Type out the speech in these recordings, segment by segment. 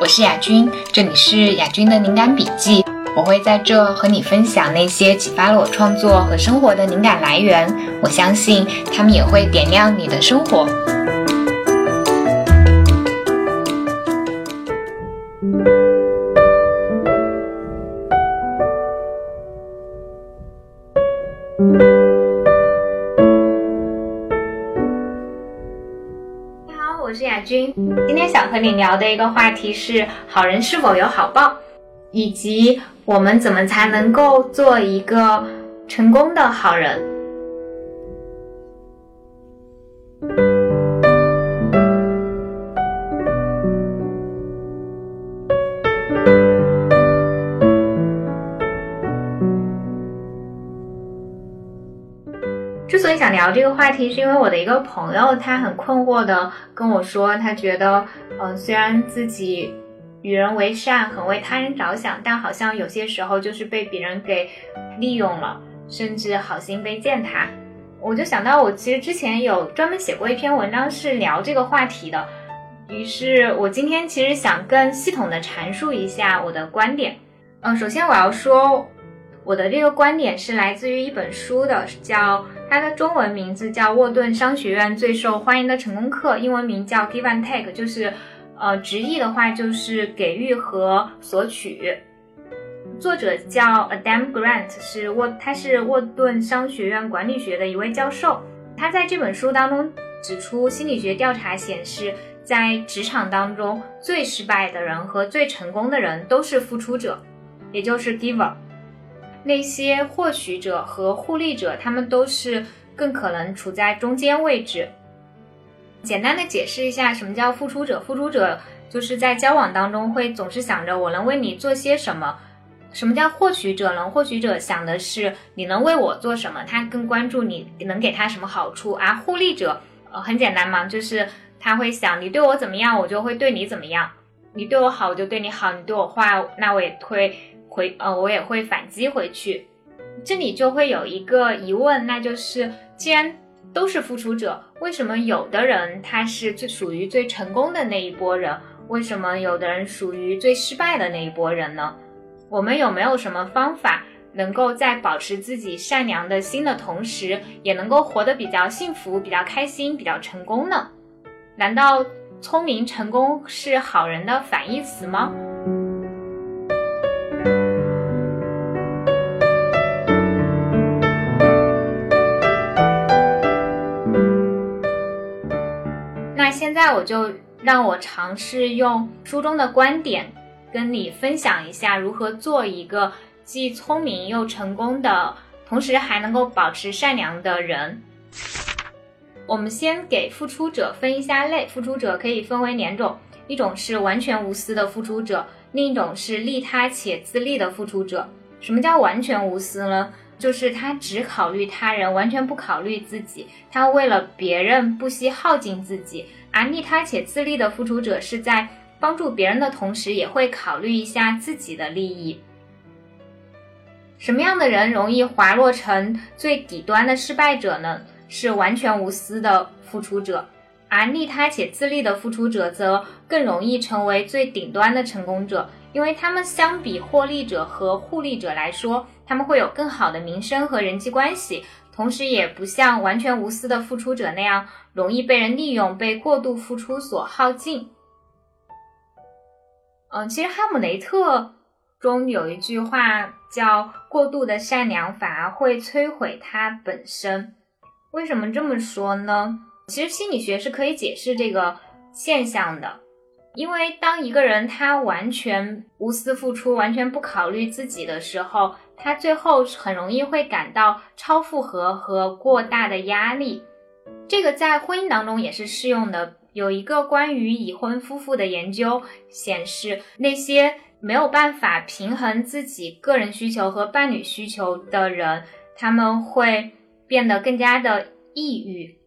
我是雅君，这里是雅君的灵感笔记。我会在这和你分享那些启发了我创作和生活的灵感来源。我相信他们也会点亮你的生活。君，今天想和你聊的一个话题是好人是否有好报，以及我们怎么才能够做一个成功的好人。之所以想聊这个话题，是因为我的一个朋友，他很困惑的跟我说，他觉得，嗯，虽然自己与人为善，很为他人着想，但好像有些时候就是被别人给利用了，甚至好心被践踏。我就想到，我其实之前有专门写过一篇文章是聊这个话题的，于是我今天其实想更系统的阐述一下我的观点。嗯，首先我要说。我的这个观点是来自于一本书的，叫它的中文名字叫沃顿商学院最受欢迎的成功课，英文名叫 Give and Take，就是，呃，直译的话就是给予和索取。作者叫 Adam Grant，是沃，他是沃顿商学院管理学的一位教授。他在这本书当中指出，心理学调查显示，在职场当中最失败的人和最成功的人都是付出者，也就是 giver。那些获取者和互利者，他们都是更可能处在中间位置。简单的解释一下，什么叫付出者？付出者就是在交往当中会总是想着我能为你做些什么。什么叫获取者呢？获取者想的是你能为我做什么，他更关注你能给他什么好处。而互利者，呃，很简单嘛，就是他会想你对我怎么样，我就会对你怎么样。你对我好，我就对你好；你对我坏，那我也会。回呃，我也会反击回去。这里就会有一个疑问，那就是既然都是付出者，为什么有的人他是最属于最成功的那一波人，为什么有的人属于最失败的那一波人呢？我们有没有什么方法，能够在保持自己善良的心的同时，也能够活得比较幸福、比较开心、比较成功呢？难道聪明成功是好人的反义词吗？在我就让我尝试用书中的观点，跟你分享一下如何做一个既聪明又成功的，同时还能够保持善良的人。我们先给付出者分一下类，付出者可以分为两种，一种是完全无私的付出者，另一种是利他且自利的付出者。什么叫完全无私呢？就是他只考虑他人，完全不考虑自己，他为了别人不惜耗尽自己。而利他且自利的付出者是在帮助别人的同时，也会考虑一下自己的利益。什么样的人容易滑落成最底端的失败者呢？是完全无私的付出者，而利他且自利的付出者则更容易成为最顶端的成功者，因为他们相比获利者和互利者来说，他们会有更好的名声和人际关系。同时，也不像完全无私的付出者那样容易被人利用、被过度付出所耗尽。嗯，其实《哈姆雷特》中有一句话叫“过度的善良反而会摧毁它本身”。为什么这么说呢？其实心理学是可以解释这个现象的。因为当一个人他完全无私付出、完全不考虑自己的时候，他最后很容易会感到超负荷和过大的压力。这个在婚姻当中也是适用的。有一个关于已婚夫妇的研究显示，那些没有办法平衡自己个人需求和伴侣需求的人，他们会变得更加的抑郁。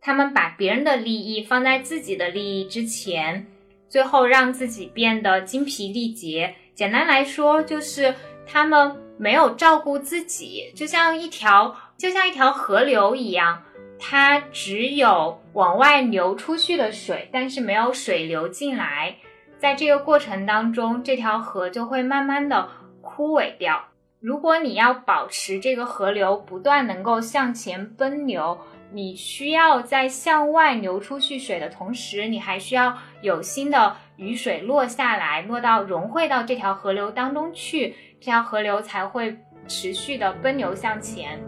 他们把别人的利益放在自己的利益之前。最后让自己变得精疲力竭。简单来说，就是他们没有照顾自己，就像一条就像一条河流一样，它只有往外流出去的水，但是没有水流进来。在这个过程当中，这条河就会慢慢的枯萎掉。如果你要保持这个河流不断能够向前奔流，你需要在向外流出去水的同时，你还需要有新的雨水落下来，落到融汇到这条河流当中去，这条河流才会持续的奔流向前。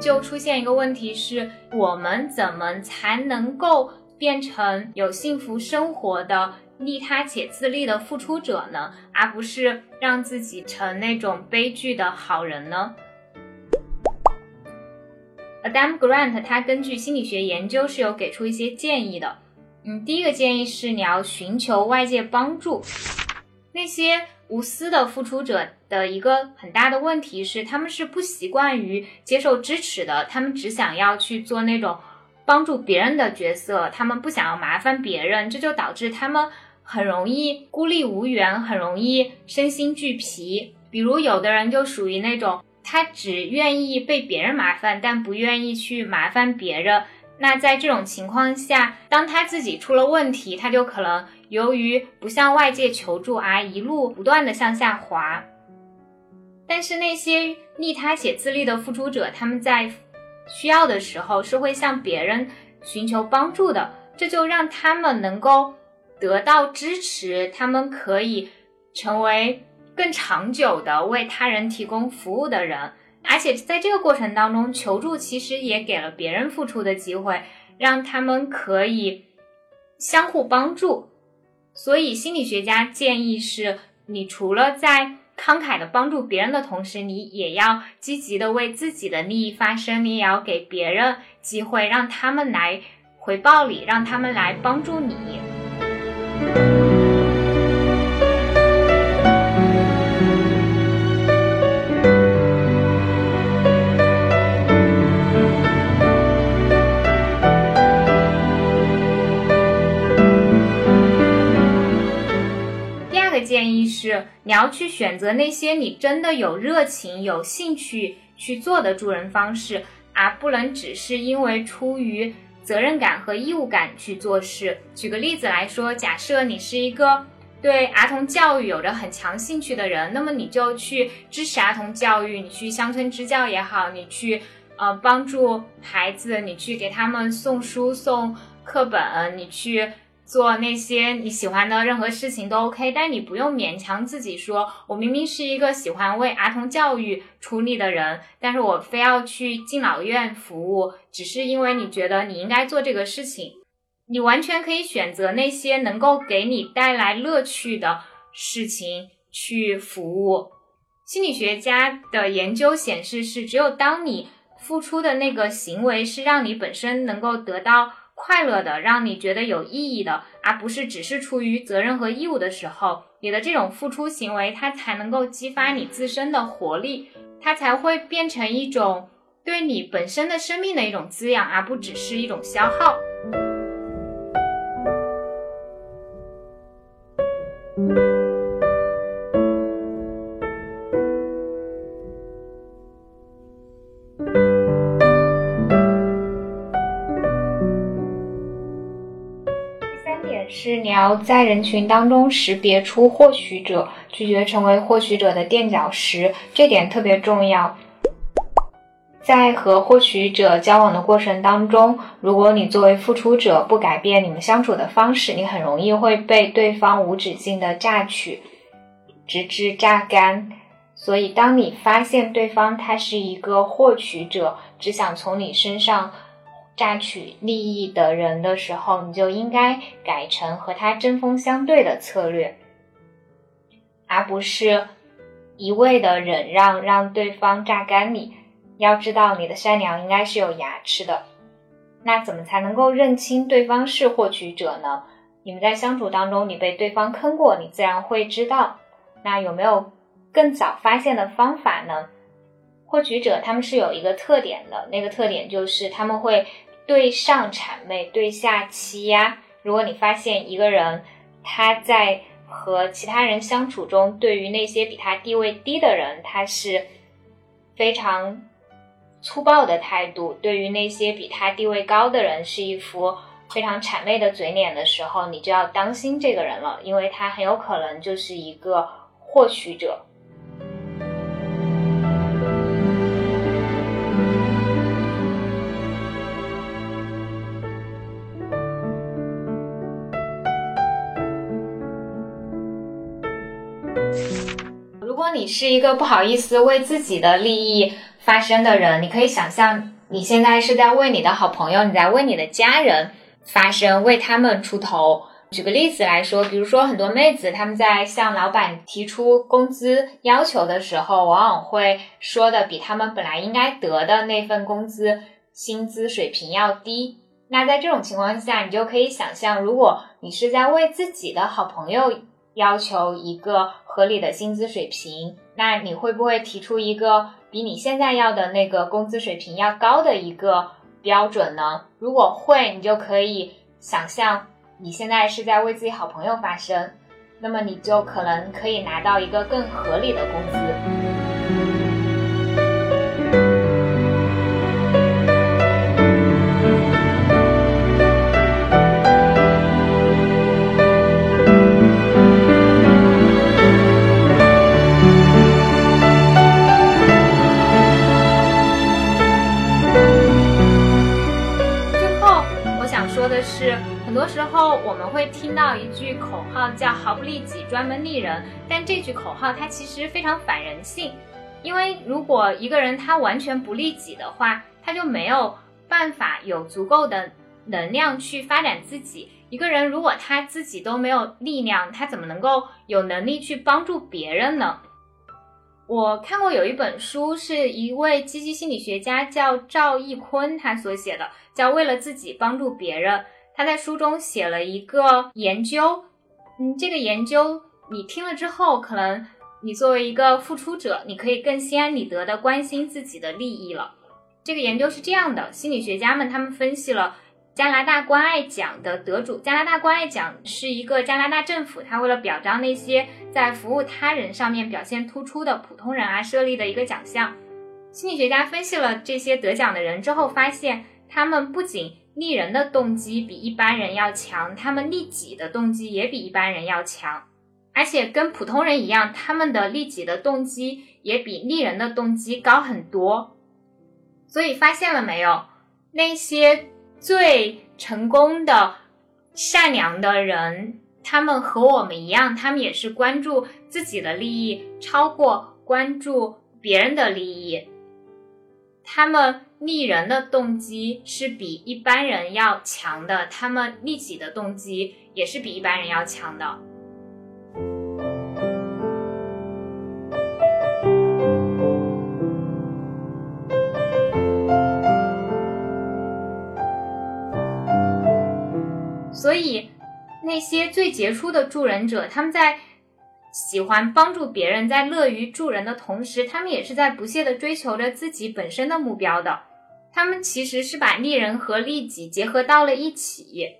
就出现一个问题是，我们怎么才能够变成有幸福生活的？利他且自立的付出者呢，而不是让自己成那种悲剧的好人呢？Adam Grant 他根据心理学研究是有给出一些建议的。嗯，第一个建议是你要寻求外界帮助。那些无私的付出者的一个很大的问题是，他们是不习惯于接受支持的，他们只想要去做那种帮助别人的角色，他们不想要麻烦别人，这就导致他们。很容易孤立无援，很容易身心俱疲。比如有的人就属于那种，他只愿意被别人麻烦，但不愿意去麻烦别人。那在这种情况下，当他自己出了问题，他就可能由于不向外界求助而一路不断的向下滑。但是那些利他且自立的付出者，他们在需要的时候是会向别人寻求帮助的，这就让他们能够。得到支持，他们可以成为更长久的为他人提供服务的人，而且在这个过程当中，求助其实也给了别人付出的机会，让他们可以相互帮助。所以，心理学家建议是，你除了在慷慨的帮助别人的同时，你也要积极的为自己的利益发声，你也要给别人机会，让他们来回报你，让他们来帮助你。建议是，你要去选择那些你真的有热情、有兴趣去做的助人方式，而不能只是因为出于。责任感和义务感去做事。举个例子来说，假设你是一个对儿童教育有着很强兴趣的人，那么你就去支持儿童教育，你去乡村支教也好，你去呃帮助孩子，你去给他们送书送课本，你去。做那些你喜欢的任何事情都 OK，但你不用勉强自己说，我明明是一个喜欢为儿童教育出力的人，但是我非要去敬老院服务，只是因为你觉得你应该做这个事情。你完全可以选择那些能够给你带来乐趣的事情去服务。心理学家的研究显示，是只有当你付出的那个行为是让你本身能够得到。快乐的，让你觉得有意义的，而不是只是出于责任和义务的时候，你的这种付出行为，它才能够激发你自身的活力，它才会变成一种对你本身的生命的一种滋养，而不只是一种消耗。点是你要在人群当中识别出获取者，拒绝成为获取者的垫脚石，这点特别重要。在和获取者交往的过程当中，如果你作为付出者不改变你们相处的方式，你很容易会被对方无止境的榨取，直至榨干。所以，当你发现对方他是一个获取者，只想从你身上。榨取利益的人的时候，你就应该改成和他针锋相对的策略，而不是一味的忍让，让对方榨干你。要知道，你的善良应该是有牙齿的。那怎么才能够认清对方是获取者呢？你们在相处当中，你被对方坑过，你自然会知道。那有没有更早发现的方法呢？获取者他们是有一个特点的，那个特点就是他们会。对上谄媚，对下欺压。如果你发现一个人他在和其他人相处中，对于那些比他地位低的人，他是非常粗暴的态度，对于那些比他地位高的人是一副非常谄媚的嘴脸的时候，你就要当心这个人了，因为他很有可能就是一个获取者。如果你是一个不好意思为自己的利益发声的人，你可以想象你现在是在为你的好朋友，你在为你的家人发声，为他们出头。举个例子来说，比如说很多妹子她们在向老板提出工资要求的时候，往往会说的比他们本来应该得的那份工资薪资水平要低。那在这种情况下，你就可以想象，如果你是在为自己的好朋友。要求一个合理的薪资水平，那你会不会提出一个比你现在要的那个工资水平要高的一个标准呢？如果会，你就可以想象你现在是在为自己好朋友发声，那么你就可能可以拿到一个更合理的工资。会听到一句口号叫“毫不利己，专门利人”，但这句口号它其实非常反人性，因为如果一个人他完全不利己的话，他就没有办法有足够的能量去发展自己。一个人如果他自己都没有力量，他怎么能够有能力去帮助别人呢？我看过有一本书，是一位积极心理学家叫赵义坤他所写的，叫《为了自己帮助别人》。他在书中写了一个研究，嗯，这个研究你听了之后，可能你作为一个付出者，你可以更心安理得的关心自己的利益了。这个研究是这样的，心理学家们他们分析了。加拿大关爱奖的得主，加拿大关爱奖是一个加拿大政府，他为了表彰那些在服务他人上面表现突出的普通人而设立的一个奖项。心理学家分析了这些得奖的人之后，发现他们不仅利人的动机比一般人要强，他们利己的动机也比一般人要强，而且跟普通人一样，他们的利己的动机也比利人的动机高很多。所以发现了没有，那些。最成功的、善良的人，他们和我们一样，他们也是关注自己的利益，超过关注别人的利益。他们利人的动机是比一般人要强的，他们利己的动机也是比一般人要强的。所以，那些最杰出的助人者，他们在喜欢帮助别人，在乐于助人的同时，他们也是在不懈的追求着自己本身的目标的。他们其实是把利人和利己结合到了一起。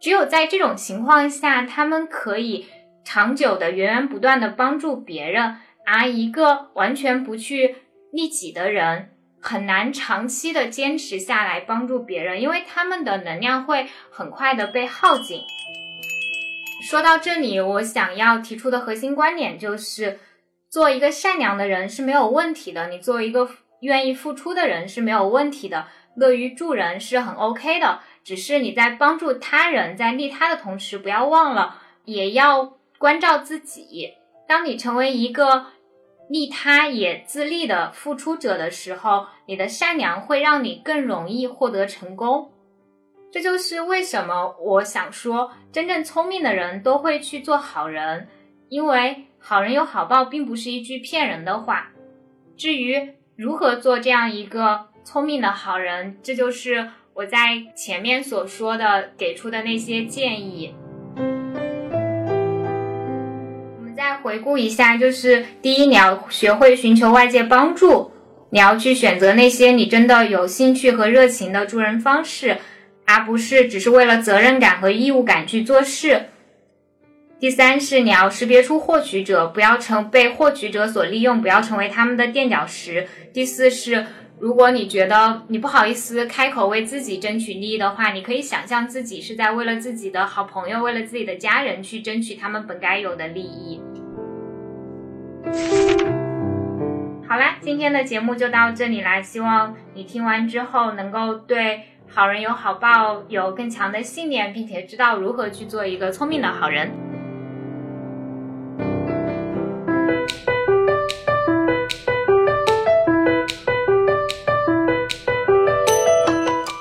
只有在这种情况下，他们可以长久的、源源不断的帮助别人。而一个完全不去利己的人，很难长期的坚持下来帮助别人，因为他们的能量会很快的被耗尽。说到这里，我想要提出的核心观点就是，做一个善良的人是没有问题的，你作为一个愿意付出的人是没有问题的，乐于助人是很 OK 的。只是你在帮助他人、在利他的同时，不要忘了也要关照自己。当你成为一个。利他也自利的付出者的时候，你的善良会让你更容易获得成功。这就是为什么我想说，真正聪明的人都会去做好人，因为好人有好报，并不是一句骗人的话。至于如何做这样一个聪明的好人，这就是我在前面所说的给出的那些建议。我们再回顾一下，就是第一，你要学会寻求外界帮助，你要去选择那些你真的有兴趣和热情的助人方式，而不是只是为了责任感和义务感去做事。第三是你要识别出获取者，不要成被获取者所利用，不要成为他们的垫脚石。第四是，如果你觉得你不好意思开口为自己争取利益的话，你可以想象自己是在为了自己的好朋友，为了自己的家人去争取他们本该有的利益。好啦，今天的节目就到这里啦，希望你听完之后能够对好人有好报有更强的信念，并且知道如何去做一个聪明的好人。